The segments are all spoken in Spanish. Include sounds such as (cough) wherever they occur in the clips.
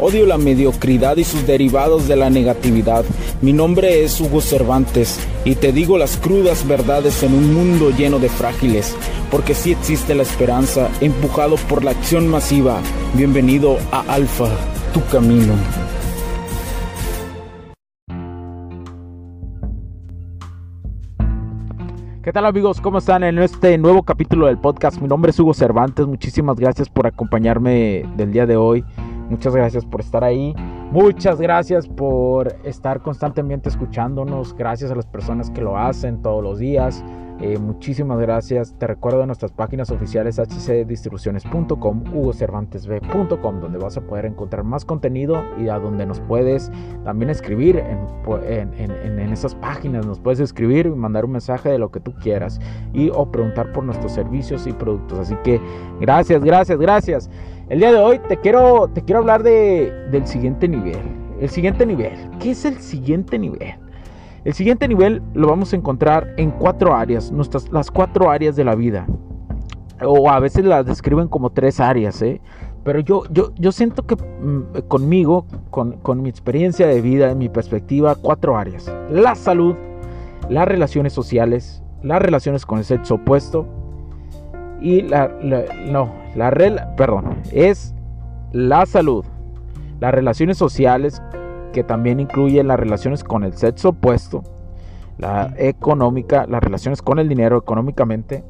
Odio la mediocridad y sus derivados de la negatividad. Mi nombre es Hugo Cervantes y te digo las crudas verdades en un mundo lleno de frágiles, porque sí existe la esperanza, empujado por la acción masiva. Bienvenido a Alfa, tu camino. ¿Qué tal amigos? ¿Cómo están en este nuevo capítulo del podcast? Mi nombre es Hugo Cervantes, muchísimas gracias por acompañarme del día de hoy. Muchas gracias por estar ahí. Muchas gracias por estar constantemente escuchándonos. Gracias a las personas que lo hacen todos los días. Eh, muchísimas gracias. Te recuerdo nuestras páginas oficiales hcdistribuciones.com, hugocervantesb.com, donde vas a poder encontrar más contenido y a donde nos puedes también escribir en, en, en, esas páginas. Nos puedes escribir y mandar un mensaje de lo que tú quieras y o preguntar por nuestros servicios y productos. Así que gracias, gracias, gracias. El día de hoy te quiero, te quiero hablar de, del siguiente nivel. El siguiente nivel. ¿Qué es el siguiente nivel? El siguiente nivel lo vamos a encontrar en cuatro áreas, nuestras, las cuatro áreas de la vida. O a veces las describen como tres áreas, ¿eh? Pero yo, yo, yo siento que mm, conmigo, con, con mi experiencia de vida, en mi perspectiva, cuatro áreas. La salud, las relaciones sociales, las relaciones con el sexo opuesto y la, no, la perdón, es la salud, las relaciones sociales que también incluyen las relaciones con el sexo opuesto, la económica, las relaciones con el dinero económicamente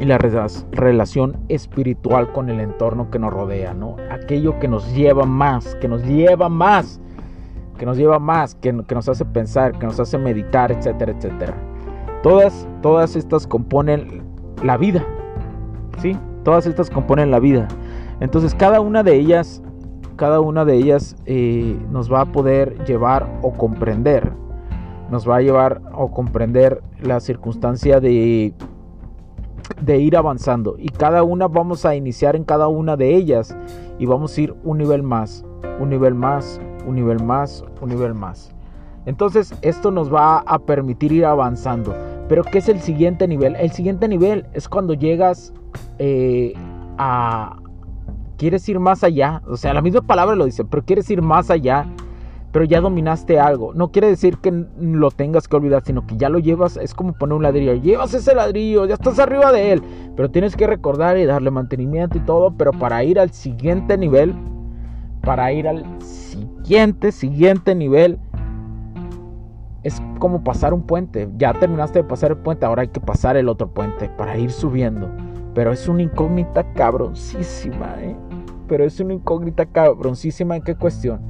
y la relación espiritual con el entorno que nos rodea, ¿no? Aquello que nos lleva más, que nos lleva más, que nos lleva más, que, que nos hace pensar, que nos hace meditar, etcétera, etcétera. Todas, todas estas componen la vida, ¿sí? Todas estas componen la vida. Entonces cada una de ellas, cada una de ellas eh, nos va a poder llevar o comprender, nos va a llevar o comprender la circunstancia de, de ir avanzando. Y cada una vamos a iniciar en cada una de ellas y vamos a ir un nivel más, un nivel más, un nivel más, un nivel más. Entonces esto nos va a permitir ir avanzando. Pero ¿qué es el siguiente nivel? El siguiente nivel es cuando llegas eh, a... Quieres ir más allá. O sea, la misma palabra lo dice, pero quieres ir más allá. Pero ya dominaste algo. No quiere decir que lo tengas que olvidar, sino que ya lo llevas. Es como poner un ladrillo. Llevas ese ladrillo, ya estás arriba de él. Pero tienes que recordar y darle mantenimiento y todo. Pero para ir al siguiente nivel, para ir al siguiente, siguiente nivel, es como pasar un puente. Ya terminaste de pasar el puente, ahora hay que pasar el otro puente para ir subiendo. Pero es una incógnita cabroncísima, ¿eh? Pero es una incógnita cabroncísima en qué cuestión.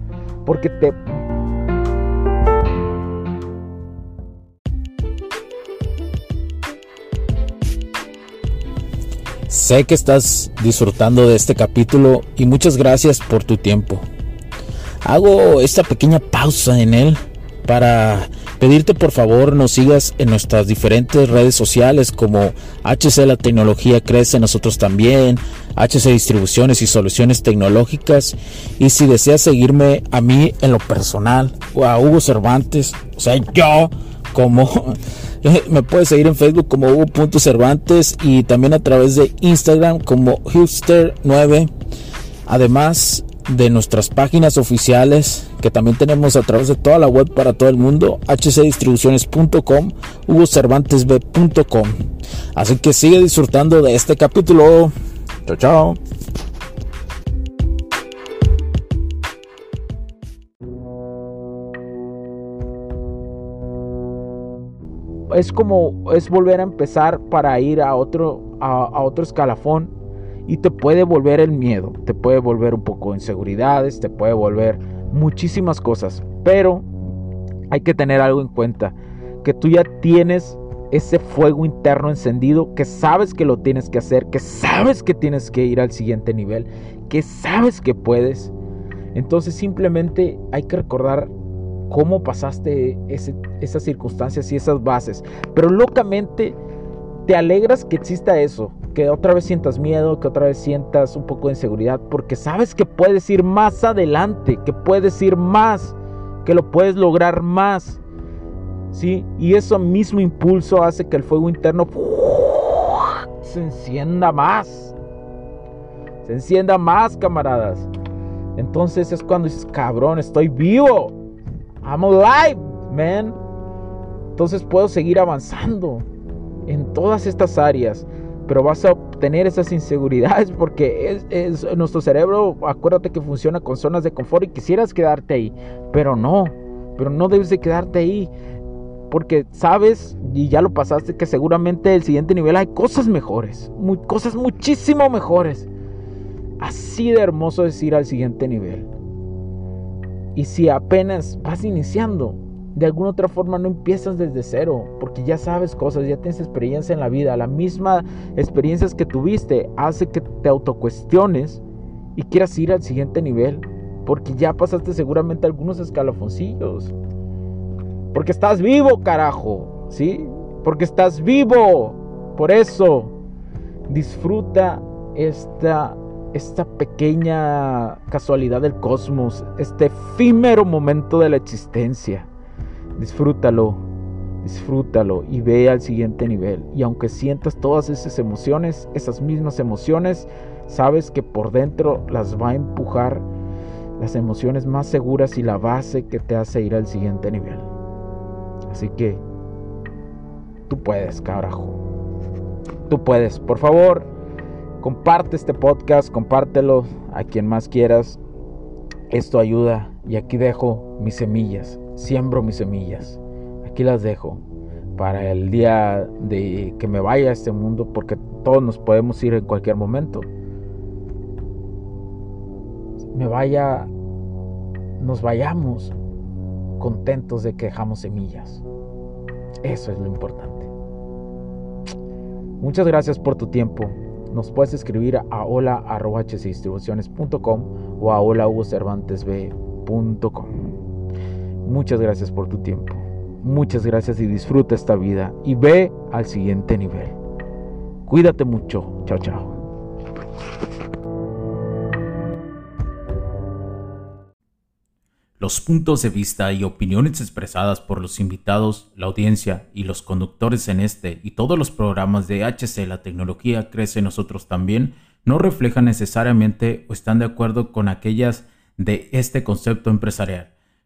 Porque te... Sé que estás disfrutando de este capítulo y muchas gracias por tu tiempo. Hago esta pequeña pausa en él para pedirte por favor nos sigas en nuestras diferentes redes sociales como HC La Tecnología Crece, nosotros también, HC Distribuciones y Soluciones Tecnológicas. Y si deseas seguirme a mí en lo personal o a Hugo Cervantes, o sea, yo como (laughs) me puedes seguir en Facebook como Hugo.cervantes y también a través de Instagram como Hipster9. Además, de nuestras páginas oficiales que también tenemos a través de toda la web para todo el mundo, hcdistribuciones.com, hugocervantesb.com. Así que sigue disfrutando de este capítulo. Chao, chao. Es como es volver a empezar para ir a otro a otro escalafón y te puede volver el miedo, te puede volver un poco de inseguridades, te puede volver muchísimas cosas, pero hay que tener algo en cuenta, que tú ya tienes ese fuego interno encendido, que sabes que lo tienes que hacer, que sabes que tienes que ir al siguiente nivel, que sabes que puedes. Entonces simplemente hay que recordar cómo pasaste esas circunstancias y esas bases. Pero locamente te alegras que exista eso que otra vez sientas miedo, que otra vez sientas un poco de inseguridad, porque sabes que puedes ir más adelante, que puedes ir más, que lo puedes lograr más. ¿Sí? Y ese mismo impulso hace que el fuego interno se encienda más. Se encienda más, camaradas. Entonces es cuando dices, cabrón, estoy vivo. I'm alive, man. Entonces puedo seguir avanzando en todas estas áreas pero vas a obtener esas inseguridades (laughs) porque es, nuestro cerebro, acuérdate que funciona con zonas de confort y quisieras quedarte ahí, pero no, pero no debes de quedarte ahí porque sabes y ya lo pasaste que seguramente el siguiente nivel hay cosas mejores, muy, cosas muchísimo mejores. Así de hermoso es ir al siguiente nivel. Y si apenas vas iniciando, de alguna otra forma no empiezas desde cero, porque ya sabes cosas, ya tienes experiencia en la vida. La misma experiencias que tuviste hace que te autocuestiones y quieras ir al siguiente nivel, porque ya pasaste seguramente algunos escalafoncillos. Porque estás vivo, carajo, ¿sí? Porque estás vivo. Por eso, disfruta esta esta pequeña casualidad del cosmos, este efímero momento de la existencia. Disfrútalo, disfrútalo y ve al siguiente nivel. Y aunque sientas todas esas emociones, esas mismas emociones, sabes que por dentro las va a empujar las emociones más seguras y la base que te hace ir al siguiente nivel. Así que tú puedes, carajo. Tú puedes. Por favor, comparte este podcast, compártelo a quien más quieras. Esto ayuda y aquí dejo mis semillas siembro mis semillas. Aquí las dejo para el día de que me vaya a este mundo, porque todos nos podemos ir en cualquier momento. Me vaya, nos vayamos contentos de que dejamos semillas. Eso es lo importante. Muchas gracias por tu tiempo. Nos puedes escribir a hola.hcdistribuciones.com o a holahugocervantesb.com. Muchas gracias por tu tiempo. Muchas gracias y disfruta esta vida y ve al siguiente nivel. Cuídate mucho. Chao, chao. Los puntos de vista y opiniones expresadas por los invitados, la audiencia y los conductores en este y todos los programas de HC La Tecnología Crece Nosotros también no reflejan necesariamente o están de acuerdo con aquellas de este concepto empresarial